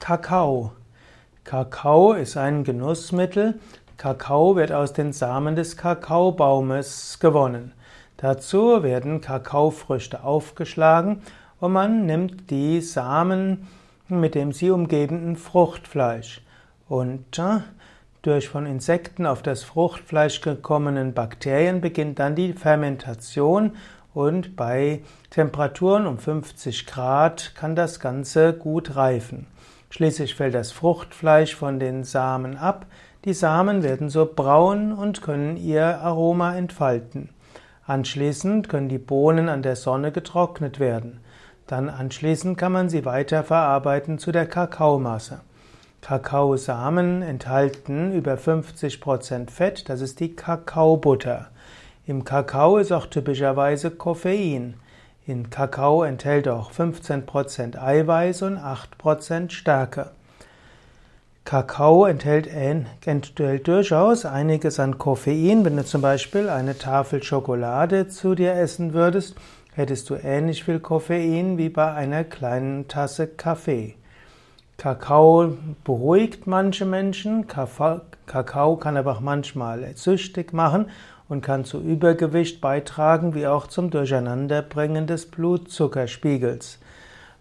Kakao. Kakao ist ein Genussmittel. Kakao wird aus den Samen des Kakaobaumes gewonnen. Dazu werden Kakaofrüchte aufgeschlagen und man nimmt die Samen mit dem sie umgebenden Fruchtfleisch. Und durch von Insekten auf das Fruchtfleisch gekommenen Bakterien beginnt dann die Fermentation und bei Temperaturen um 50 Grad kann das Ganze gut reifen. Schließlich fällt das Fruchtfleisch von den Samen ab. Die Samen werden so braun und können ihr Aroma entfalten. Anschließend können die Bohnen an der Sonne getrocknet werden. Dann anschließend kann man sie weiter verarbeiten zu der Kakaomasse. Kakaosamen enthalten über 50% Fett, das ist die Kakaobutter. Im Kakao ist auch typischerweise Koffein. In Kakao enthält auch 15% Eiweiß und 8% Stärke. Kakao enthält, enthält, durchaus einiges an Koffein. Wenn du zum Beispiel eine Tafel Schokolade zu dir essen würdest, hättest du ähnlich viel Koffein wie bei einer kleinen Tasse Kaffee. Kakao beruhigt manche Menschen, Kakao kann aber auch manchmal süchtig machen und kann zu Übergewicht beitragen, wie auch zum Durcheinanderbringen des Blutzuckerspiegels.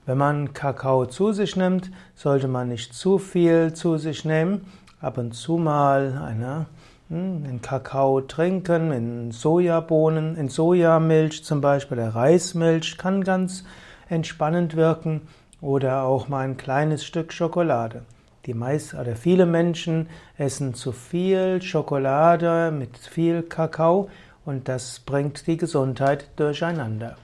Wenn man Kakao zu sich nimmt, sollte man nicht zu viel zu sich nehmen, ab und zu mal eine, hm, einen Kakao trinken, in Sojabohnen, in Sojamilch zum Beispiel, der Reismilch kann ganz entspannend wirken oder auch mal ein kleines Stück Schokolade. Die meisten oder viele Menschen essen zu viel Schokolade mit viel Kakao und das bringt die Gesundheit durcheinander.